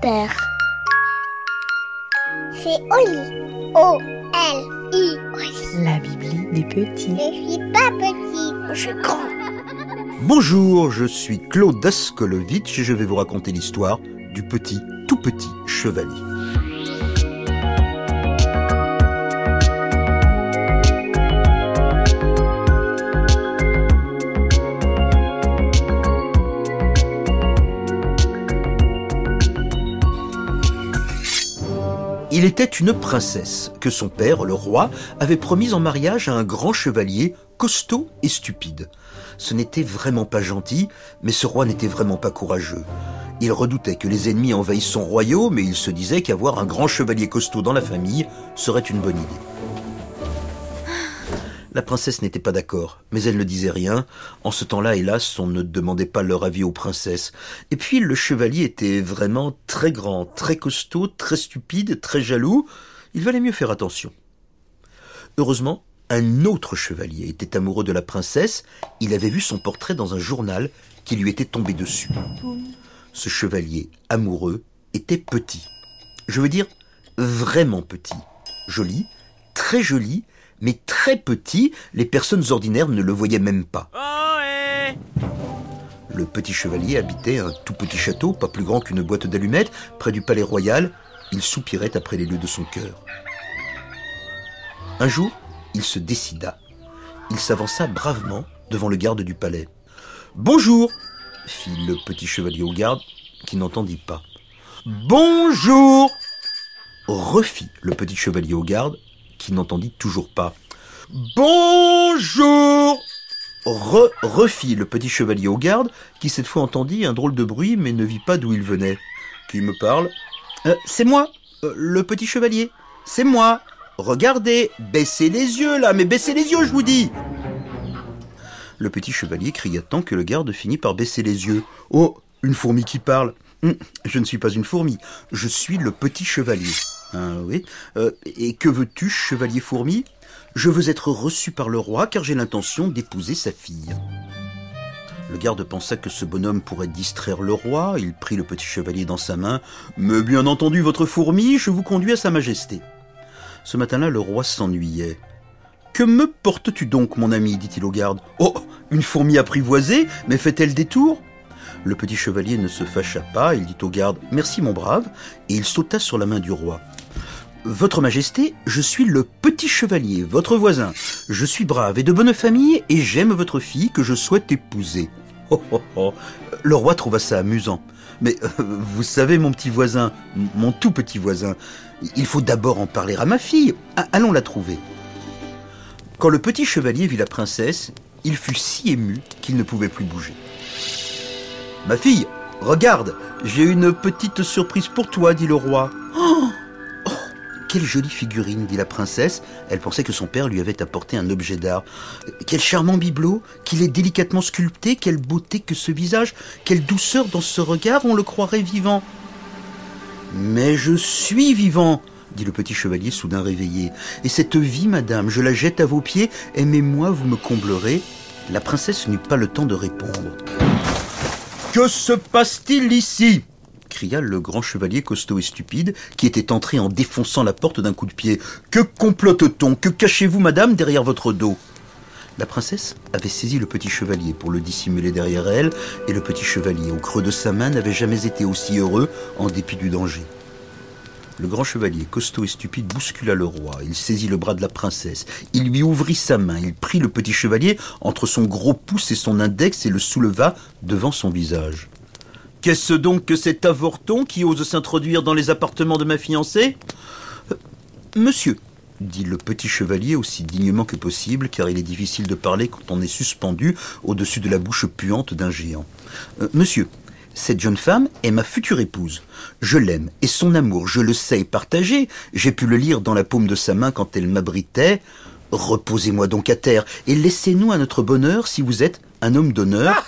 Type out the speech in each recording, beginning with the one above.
père C'est Oli. O-L-I. La Bibli des petits. Je suis pas petit, je suis grand. Bonjour, je suis Claude Askolovitch et je vais vous raconter l'histoire du petit, tout petit chevalier. Il était une princesse que son père, le roi, avait promise en mariage à un grand chevalier costaud et stupide. Ce n'était vraiment pas gentil, mais ce roi n'était vraiment pas courageux. Il redoutait que les ennemis envahissent son royaume et il se disait qu'avoir un grand chevalier costaud dans la famille serait une bonne idée. La princesse n'était pas d'accord, mais elle ne disait rien. En ce temps-là, hélas, on ne demandait pas leur avis aux princesses. Et puis, le chevalier était vraiment très grand, très costaud, très stupide, très jaloux. Il valait mieux faire attention. Heureusement, un autre chevalier était amoureux de la princesse. Il avait vu son portrait dans un journal qui lui était tombé dessus. Ce chevalier amoureux était petit. Je veux dire, vraiment petit. Joli, très joli, mais très petit, les personnes ordinaires ne le voyaient même pas. Le petit chevalier habitait un tout petit château, pas plus grand qu'une boîte d'allumettes, près du palais royal. Il soupirait après les lieux de son cœur. Un jour, il se décida. Il s'avança bravement devant le garde du palais. Bonjour fit le petit chevalier au garde, qui n'entendit pas. Bonjour refit le petit chevalier au garde, qui n'entendit toujours pas. Bonjour Re refit le petit chevalier au garde, qui cette fois entendit un drôle de bruit, mais ne vit pas d'où il venait. Qui me parle Euh, C'est moi, euh, le petit chevalier. C'est moi. Regardez, baissez les yeux là, mais baissez les yeux, je vous dis. Le petit chevalier cria tant que le garde finit par baisser les yeux. Oh, une fourmi qui parle. Hum, Je ne suis pas une fourmi, je suis le petit chevalier. Ah oui. Euh, et que veux-tu, chevalier fourmi? Je veux être reçu par le roi car j'ai l'intention d'épouser sa fille. Le garde pensa que ce bonhomme pourrait distraire le roi. Il prit le petit chevalier dans sa main. Mais bien entendu, votre fourmi, je vous conduis à sa majesté. Ce matin-là, le roi s'ennuyait. Que me portes-tu donc, mon ami? dit-il au garde. Oh, une fourmi apprivoisée, mais fait-elle des tours? Le petit chevalier ne se fâcha pas, il dit au garde Merci, mon brave, et il sauta sur la main du roi. Votre Majesté, je suis le petit chevalier, votre voisin. Je suis brave et de bonne famille, et j'aime votre fille que je souhaite épouser. Oh, oh, oh. Le roi trouva ça amusant. Mais euh, vous savez, mon petit voisin, mon tout petit voisin, il faut d'abord en parler à ma fille. Allons la trouver. Quand le petit chevalier vit la princesse, il fut si ému qu'il ne pouvait plus bouger. Ma fille, regarde, j'ai une petite surprise pour toi, dit le roi. Quelle jolie figurine, dit la princesse. Elle pensait que son père lui avait apporté un objet d'art. Quel charmant bibelot, qu'il est délicatement sculpté, quelle beauté que ce visage, quelle douceur dans ce regard, on le croirait vivant. Mais je suis vivant, dit le petit chevalier soudain réveillé. Et cette vie, madame, je la jette à vos pieds, aimez-moi, vous me comblerez. La princesse n'eut pas le temps de répondre. Que se passe-t-il ici? Le grand chevalier costaud et stupide, qui était entré en défonçant la porte d'un coup de pied. Que complote-t-on? Que cachez-vous, madame, derrière votre dos? La princesse avait saisi le petit chevalier pour le dissimuler derrière elle, et le petit chevalier, au creux de sa main, n'avait jamais été aussi heureux en dépit du danger. Le grand chevalier, costaud et stupide, bouscula le roi. Il saisit le bras de la princesse. Il lui ouvrit sa main. Il prit le petit chevalier entre son gros pouce et son index et le souleva devant son visage. Qu'est-ce donc que cet avorton qui ose s'introduire dans les appartements de ma fiancée Euh, Monsieur, dit le petit chevalier aussi dignement que possible, car il est difficile de parler quand on est suspendu au-dessus de la bouche puante d'un géant. Euh, monsieur, cette jeune femme est ma future épouse. Je l'aime, et son amour, je le sais partager. J'ai pu le lire dans la paume de sa main quand elle m'abritait. Reposez-moi donc à terre, et laissez-nous à notre bonheur si vous êtes un homme d'honneur.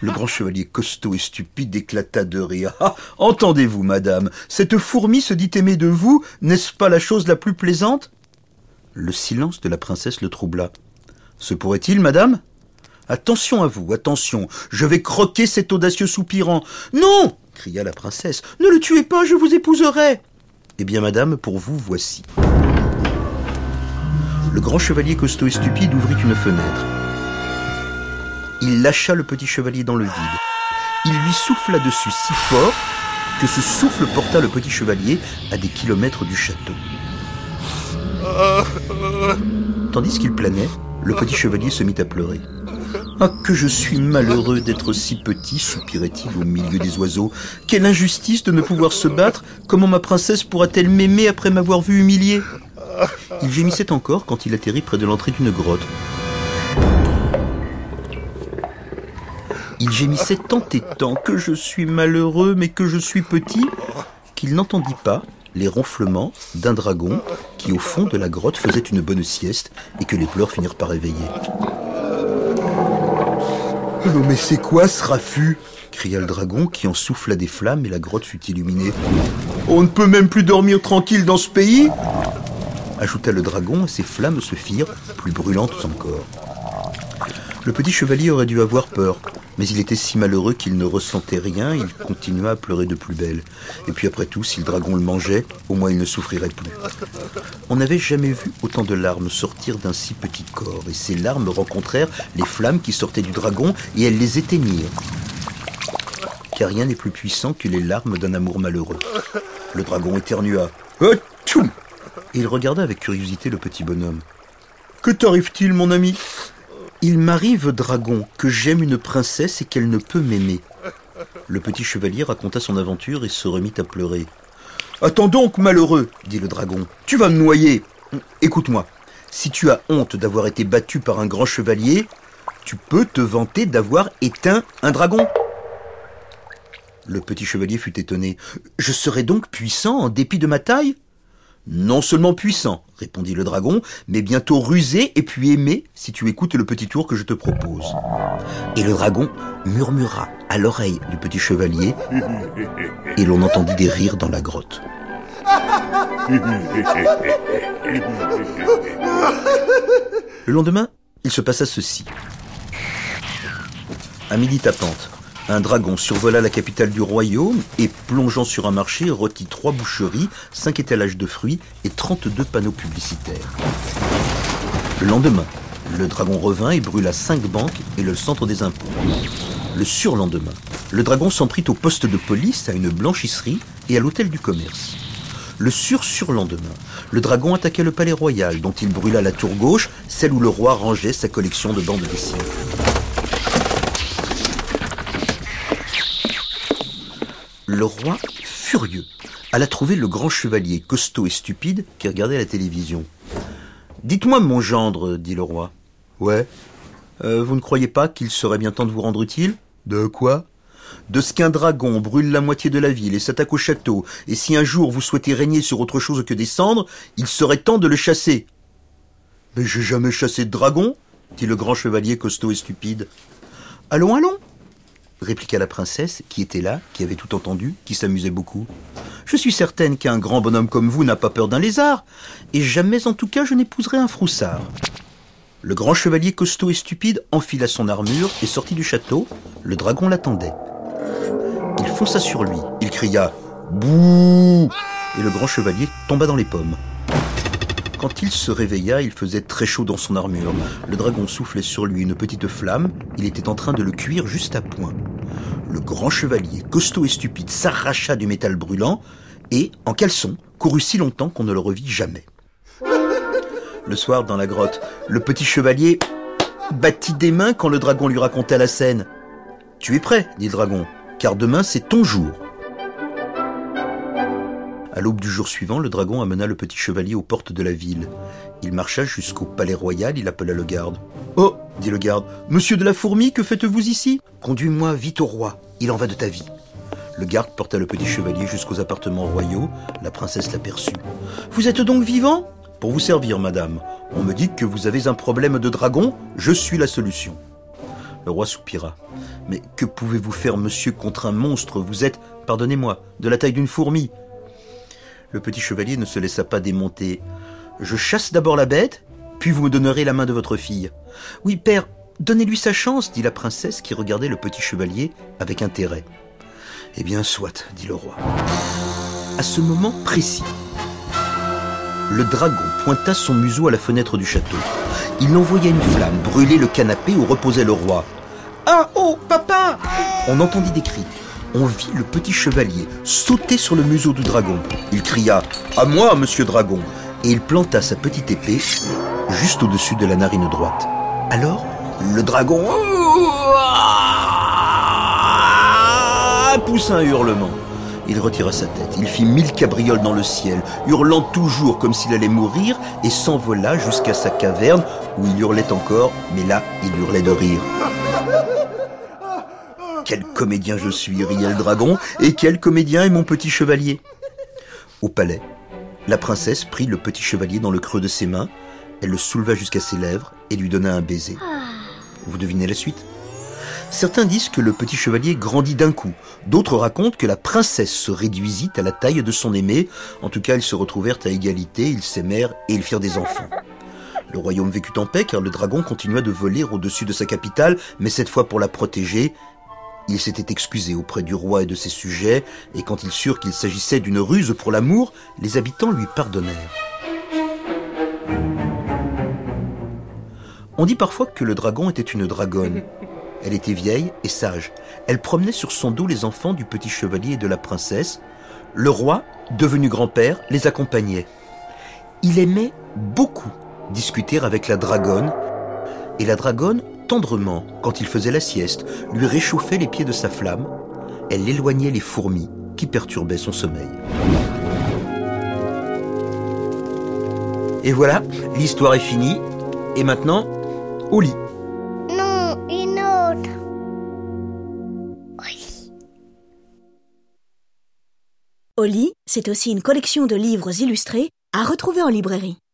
Le grand chevalier costaud et stupide éclata de rire. Ah, entendez-vous, madame, cette fourmi se dit aimer de vous, n'est-ce pas la chose la plus plaisante? Le silence de la princesse le troubla. Se pourrait-il, madame? Attention à vous, attention, je vais croquer cet audacieux soupirant. Non cria la princesse. Ne le tuez pas, je vous épouserai. Eh bien, madame, pour vous, voici. Le grand chevalier costaud et stupide ouvrit une fenêtre. Il lâcha le petit chevalier dans le vide. Il lui souffla dessus si fort que ce souffle porta le petit chevalier à des kilomètres du château. Tandis qu'il planait, le petit chevalier se mit à pleurer. Ah, que je suis malheureux d'être si petit, soupirait-il au milieu des oiseaux. Quelle injustice de ne pouvoir se battre. Comment ma princesse pourra-t-elle m'aimer après m'avoir vu humilié? Il gémissait encore quand il atterrit près de l'entrée d'une grotte. Il gémissait tant et tant que je suis malheureux, mais que je suis petit, qu'il n'entendit pas les ronflements d'un dragon qui, au fond de la grotte, faisait une bonne sieste et que les pleurs finirent par réveiller. Oh, mais c'est quoi ce raffut? cria le dragon qui en souffla des flammes et la grotte fut illuminée. On ne peut même plus dormir tranquille dans ce pays ajouta le dragon et ses flammes se firent plus brûlantes encore. Le petit chevalier aurait dû avoir peur, mais il était si malheureux qu'il ne ressentait rien, il continua à pleurer de plus belle. Et puis après tout, si le dragon le mangeait, au moins il ne souffrirait plus. On n'avait jamais vu autant de larmes sortir d'un si petit corps, et ces larmes rencontrèrent les flammes qui sortaient du dragon, et elles les éteignirent. Car rien n'est plus puissant que les larmes d'un amour malheureux. Le dragon éternua. Et il regarda avec curiosité le petit bonhomme. Que t'arrive-t-il, mon ami? Il m'arrive, dragon, que j'aime une princesse et qu'elle ne peut m'aimer. Le petit chevalier raconta son aventure et se remit à pleurer. Attends donc, malheureux, dit le dragon, tu vas me noyer. Écoute-moi, si tu as honte d'avoir été battu par un grand chevalier, tu peux te vanter d'avoir éteint un dragon. Le petit chevalier fut étonné. Je serais donc puissant en dépit de ma taille? Non seulement puissant, répondit le dragon, mais bientôt rusé et puis aimé si tu écoutes le petit tour que je te propose. Et le dragon murmura à l'oreille du petit chevalier, et l'on entendit des rires dans la grotte. Le lendemain, il se passa ceci. À midi tapante, un dragon survola la capitale du royaume et, plongeant sur un marché, rôtit trois boucheries, cinq étalages de fruits et 32 panneaux publicitaires. Le lendemain, le dragon revint et brûla cinq banques et le centre des impôts. Le surlendemain, le dragon s'en prit au poste de police, à une blanchisserie et à l'hôtel du commerce. Le sur-surlendemain, le dragon attaqua le palais royal, dont il brûla la tour gauche, celle où le roi rangeait sa collection de bandes dessinées. Le roi, furieux, alla trouver le grand chevalier costaud et stupide qui regardait la télévision. Dites-moi, mon gendre, dit le roi. Ouais. Euh, vous ne croyez pas qu'il serait bien temps de vous rendre utile? De quoi? De ce qu'un dragon brûle la moitié de la ville et s'attaque au château, et si un jour vous souhaitez régner sur autre chose que des cendres, il serait temps de le chasser. Mais j'ai jamais chassé de dragon, dit le grand chevalier costaud et stupide. Allons, allons, répliqua la princesse, qui était là, qui avait tout entendu, qui s'amusait beaucoup. Je suis certaine qu'un grand bonhomme comme vous n'a pas peur d'un lézard, et jamais en tout cas je n'épouserai un froussard. Le grand chevalier costaud et stupide enfila son armure et sortit du château. Le dragon l'attendait. Il fonça sur lui. Il cria Bouh Et le grand chevalier tomba dans les pommes. Quand il se réveilla, il faisait très chaud dans son armure. Le dragon soufflait sur lui une petite flamme. Il était en train de le cuire juste à point. Le grand chevalier, costaud et stupide, s'arracha du métal brûlant et, en caleçon, courut si longtemps qu'on ne le revit jamais. Le soir, dans la grotte, le petit chevalier battit des mains quand le dragon lui raconta la scène. Tu es prêt, dit le dragon, car demain c'est ton jour. À l'aube du jour suivant, le dragon amena le petit chevalier aux portes de la ville. Il marcha jusqu'au palais royal, il appela le garde. Oh dit le garde, Monsieur de la fourmi, que faites-vous ici Conduis-moi vite au roi, il en va de ta vie. Le garde porta le petit chevalier jusqu'aux appartements royaux. La princesse l'aperçut. Vous êtes donc vivant Pour vous servir, madame. On me dit que vous avez un problème de dragon, je suis la solution. Le roi soupira. Mais que pouvez-vous faire, monsieur, contre un monstre? Vous êtes, pardonnez-moi, de la taille d'une fourmi. Le petit chevalier ne se laissa pas démonter. Je chasse d'abord la bête, puis vous me donnerez la main de votre fille. Oui, père, donnez-lui sa chance, dit la princesse qui regardait le petit chevalier avec intérêt. Eh bien, soit, dit le roi. À ce moment précis, le dragon pointa son museau à la fenêtre du château. Il envoya une flamme brûler le canapé où reposait le roi. Ah oh, papa On entendit des cris. On vit le petit chevalier sauter sur le museau du dragon. Il cria À moi, monsieur dragon Et il planta sa petite épée juste au-dessus de la narine droite. Alors, le dragon poussa un hurlement. Il retira sa tête, il fit mille cabrioles dans le ciel, hurlant toujours comme s'il allait mourir, et s'envola jusqu'à sa caverne, où il hurlait encore, mais là, il hurlait de rire. Quel comédien je suis, riait le dragon, et quel comédien est mon petit chevalier Au palais, la princesse prit le petit chevalier dans le creux de ses mains, elle le souleva jusqu'à ses lèvres et lui donna un baiser. Vous devinez la suite? Certains disent que le petit chevalier grandit d'un coup. D'autres racontent que la princesse se réduisit à la taille de son aimé. En tout cas, ils se retrouvèrent à égalité, ils s'aimèrent et ils firent des enfants. Le royaume vécut en paix car le dragon continua de voler au-dessus de sa capitale, mais cette fois pour la protéger. Il s'était excusé auprès du roi et de ses sujets, et quand ils surent qu'il s'agissait d'une ruse pour l'amour, les habitants lui pardonnèrent. On dit parfois que le dragon était une dragonne. Elle était vieille et sage. Elle promenait sur son dos les enfants du petit chevalier et de la princesse. Le roi, devenu grand-père, les accompagnait. Il aimait beaucoup discuter avec la dragonne, et la dragonne, tendrement, quand il faisait la sieste, lui réchauffait les pieds de sa flamme. Elle éloignait les fourmis qui perturbaient son sommeil. Et voilà, l'histoire est finie. Et maintenant, au lit. Non, une autre. Oui. Oli, c'est aussi une collection de livres illustrés à retrouver en librairie.